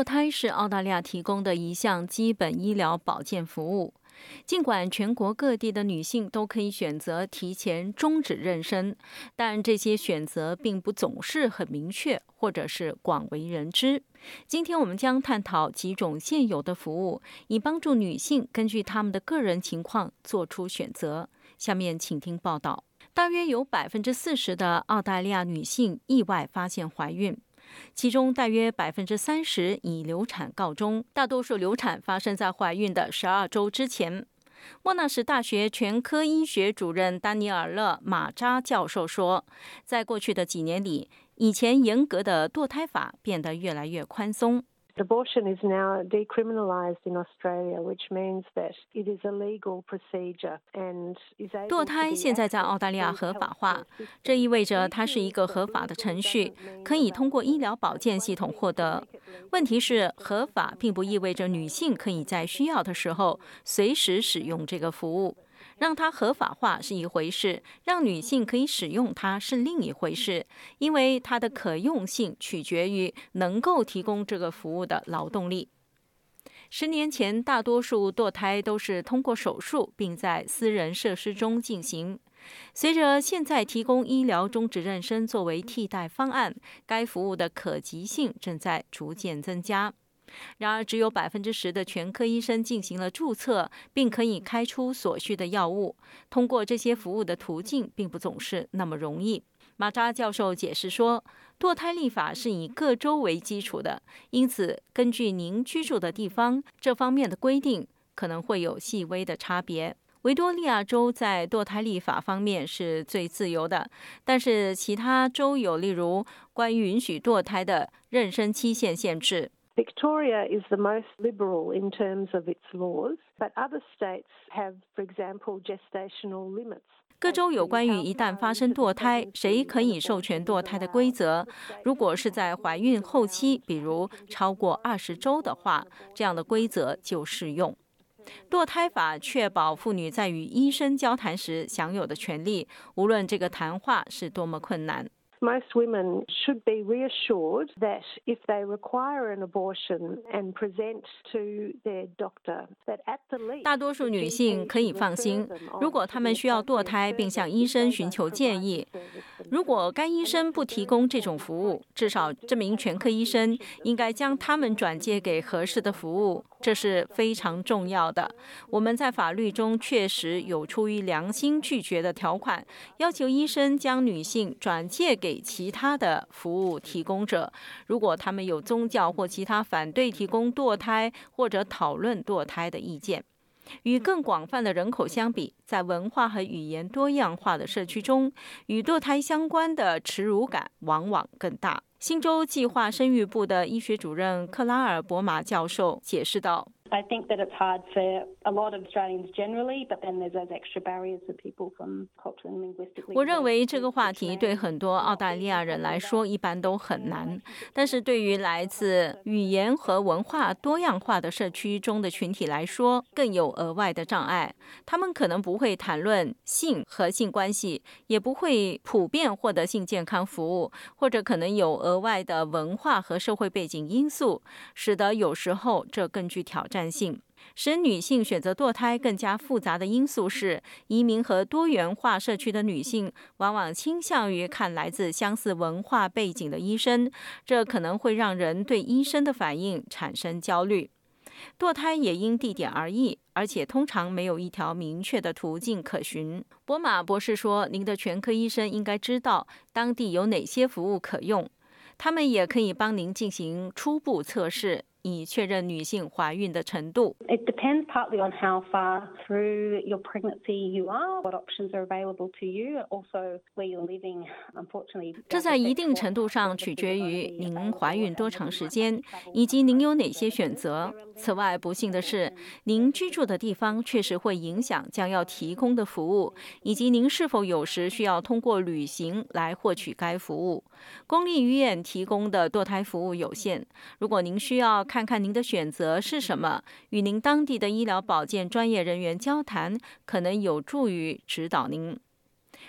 堕胎是澳大利亚提供的一项基本医疗保健服务。尽管全国各地的女性都可以选择提前终止妊娠，但这些选择并不总是很明确，或者是广为人知。今天我们将探讨几种现有的服务，以帮助女性根据她们的个人情况做出选择。下面请听报道。大约有百分之四十的澳大利亚女性意外发现怀孕。其中大约百分之三十以流产告终，大多数流产发生在怀孕的十二周之前。莫纳什大学全科医学主任丹尼尔勒马扎教授说，在过去的几年里，以前严格的堕胎法变得越来越宽松。Abortion is now decriminalised in Australia, which means that it is a legal procedure and is able. 堕胎现在在澳大利亚合法化，这意味着它是一个合法的程序，可以通过医疗保健系统获得。问题是，合法并不意味着女性可以在需要的时候随时使用这个服务。让它合法化是一回事，让女性可以使用它是另一回事，因为它的可用性取决于能够提供这个服务的劳动力。十年前，大多数堕胎都是通过手术，并在私人设施中进行。随着现在提供医疗终止妊娠作为替代方案，该服务的可及性正在逐渐增加。然而，只有百分之十的全科医生进行了注册，并可以开出所需的药物。通过这些服务的途径并不总是那么容易。马扎教授解释说，堕胎立法是以各州为基础的，因此根据您居住的地方，这方面的规定可能会有细微的差别。维多利亚州在堕胎立法方面是最自由的，但是其他州有例如关于允许堕胎的妊娠期限限制。Victoria is the most liberal in terms of its laws, but other states have, for example, gestational limits. 各州有关于一旦发生堕胎，谁可以授权堕胎的规则。如果是在怀孕后期，比如超过二十周的话，这样的规则就适用。堕胎法确保妇女在与医生交谈时享有的权利，无论这个谈话是多么困难。Most women should be reassured that if they require an abortion and present to their doctor, that at the least 大多数女性可以放心，如果她们需要堕胎并向医生寻求建议，如果该医生不提供这种服务，至少这名全科医生应该将他们转介给合适的服务，这是非常重要的。我们在法律中确实有出于良心拒绝的条款，要求医生将女性转介给。给其他的服务提供者，如果他们有宗教或其他反对提供堕胎或者讨论堕胎的意见，与更广泛的人口相比，在文化和语言多样化的社区中，与堕胎相关的耻辱感往往更大。新州计划生育部的医学主任克拉尔·博马教授解释道。I think that it's hard for a lot of Australians generally, but then there's those extra barriers for people from culturally and linguistically. 我认为这个话题对很多澳大利亚人来说一般都很难，但是对于来自语言和文化多样化的社区中的群体来说，更有额外的障碍。他们可能不会谈论性和性关系，也不会普遍获得性健康服务，或者可能有额外的文化和社会背景因素，使得有时候这更具挑战。男性使女性选择堕胎更加复杂的因素是，移民和多元化社区的女性往往倾向于看来自相似文化背景的医生，这可能会让人对医生的反应产生焦虑。堕胎也因地点而异，而且通常没有一条明确的途径可循。博马博士说：“您的全科医生应该知道当地有哪些服务可用，他们也可以帮您进行初步测试。”以确认女性怀孕的程度。It depends partly on how far through your pregnancy you are, what options are available to you, also where you're living. Unfortunately，这在一定程度上取决于您怀孕多长时间，以及您有哪些选择。此外，不幸的是，您居住的地方确实会影响将要提供的服务，以及您是否有时需要通过旅行来获取该服务。公立医院提供的堕胎服务有限。如果您需要看看您的选择是什么，与您当地的医疗保健专业人员交谈，可能有助于指导您。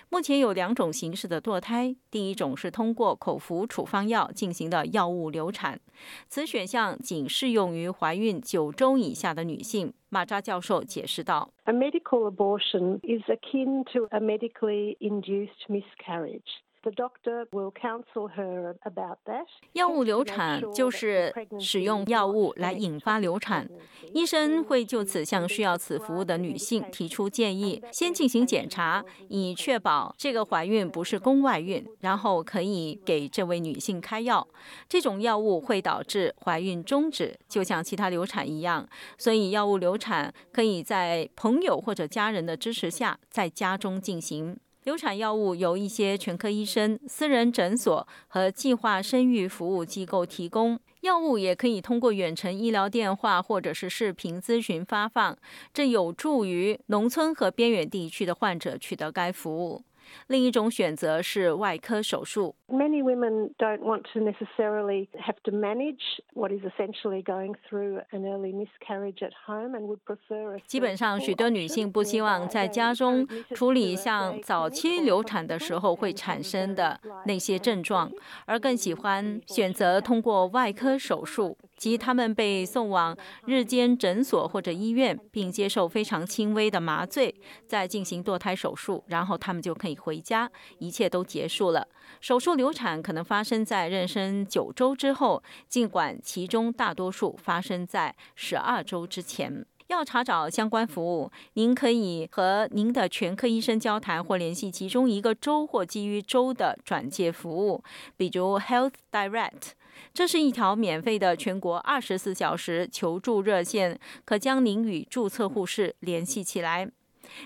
目前有两种形式的堕胎，第一种是通过口服处方药进行的药物流产，此选项仅适用于怀孕九周以下的女性。马扎教授解释道：“A medical abortion is akin to a medically induced miscarriage.” The doctor will counsel her about that. 药物流产就是使用药物来引发流产。医生会就此向需要此服务的女性提出建议，先进行检查，以确保这个怀孕不是宫外孕，然后可以给这位女性开药。这种药物会导致怀孕终止，就像其他流产一样。所以，药物流产可以在朋友或者家人的支持下在家中进行。流产药物由一些全科医生、私人诊所和计划生育服务机构提供。药物也可以通过远程医疗电话或者是视频咨询发放，这有助于农村和边远地区的患者取得该服务。另一种选择是外科手术。Many women don't want to necessarily have to manage what is essentially going through an early miscarriage at home and would prefer. 基本上，许多女性不希望在家中处理像早期流产的时候会产生的那些症状，而更喜欢选择通过外科手术，即他们被送往日间诊所或者医院，并接受非常轻微的麻醉，再进行堕胎手术，然后他们就可以。回家，一切都结束了。手术流产可能发生在妊娠九周之后，尽管其中大多数发生在十二周之前。要查找相关服务，您可以和您的全科医生交谈，或联系其中一个州或基于州的转介服务，比如 Health Direct。这是一条免费的全国二十四小时求助热线，可将您与注册护士联系起来。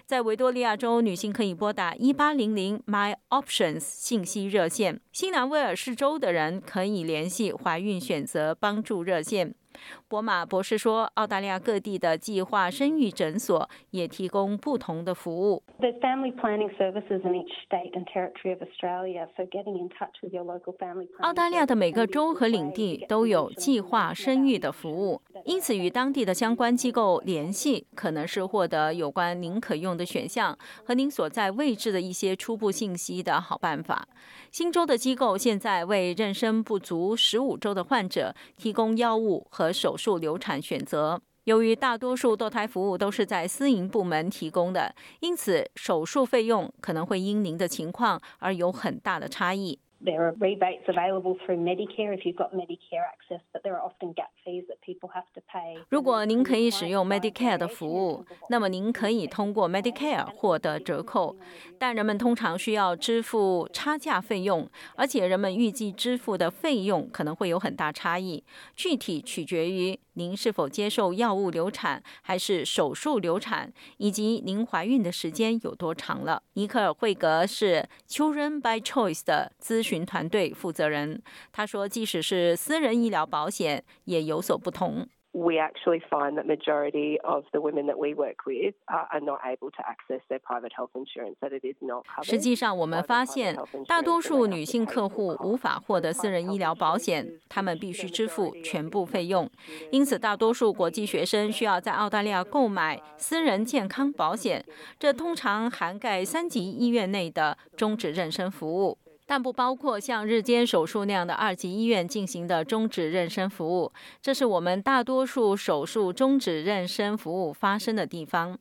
在维多利亚州，女性可以拨打一八零零 My Options 信息热线；新南威尔士州的人可以联系怀孕选择帮助热线。博马博士说，澳大利亚各地的计划生育诊所也提供不同的服务。There's family planning services in each state and territory of Australia for getting in touch with your local family. 澳大利亚的每个州和领地都有计划生育的服务，因此与当地的相关机构联系，可能是获得有关您可用的选项和您所在位置的一些初步信息的好办法。新州的机构现在为妊娠不足十五周的患者提供药物和和手术流产选择。由于大多数堕胎服务都是在私营部门提供的，因此手术费用可能会因您的情况而有很大的差异。There are rebates available through Medicare if you've got Medicare access, but there are often gap fees that people have to pay. 如果您可以使用 Medicare 的服务，那么您可以通过 Medicare 获得折扣，但人们通常需要支付差价费用，而且人们预计支付的费用可能会有很大差异，具体取决于您是否接受药物流产还是手术流产，以及您怀孕的时间有多长了。尼克尔·惠格是 Children by Choice 的咨询团队负责人，他说：“即使是私人医疗保险，也有所不同。” we actually find that majority of the women that we work with are, are not able to access their private health insurance, that it is not covered. 实际上，我们发现大多数女性客户无法获得私人医疗保险，她们必须支付全部费用。因此，大多数国际学生需要在澳大利亚购买私人健康保险，这通常涵盖三级医院内的终止妊娠服务。但不包括像日间手术那样的二级医院进行的终止妊娠服务。这是我们大多数手术终止妊娠服务发生的地方。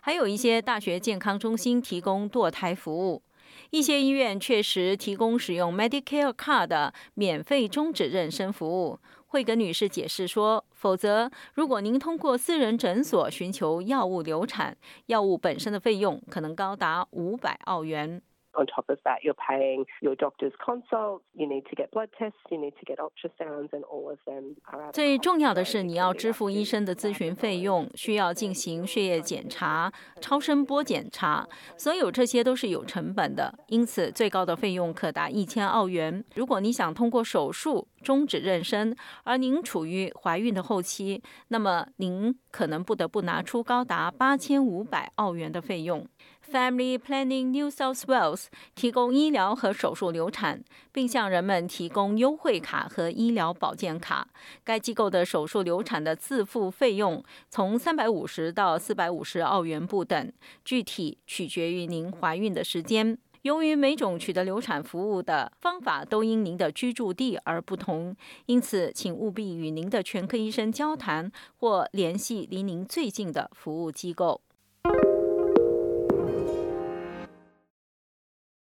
还有一些大学健康中心提供堕胎服务。一些医院确实提供使用 Medicare Card 的免费终止妊娠服务。惠格女士解释说：“否则，如果您通过私人诊所寻求药物流产，药物本身的费用可能高达五百澳元。” On top of that, you're paying your doctor's consults. You need to get blood tests. You need to get ultrasounds, and all of them are. 最重要的是，你要支付医生的咨询费用，需要进行血液检查、超声波检查，所有这些都是有成本的。因此，最高的费用可达一千澳元。如果你想通过手术终止妊娠，而您处于怀孕的后期，那么您可能不得不拿出高达八千五百澳元的费用。Family Planning New South Wales 提供医疗和手术流产，并向人们提供优惠卡和医疗保健卡。该机构的手术流产的自付费用从三百五十到四百五十澳元不等，具体取决于您怀孕的时间。由于每种取得流产服务的方法都因您的居住地而不同，因此请务必与您的全科医生交谈或联系离您最近的服务机构。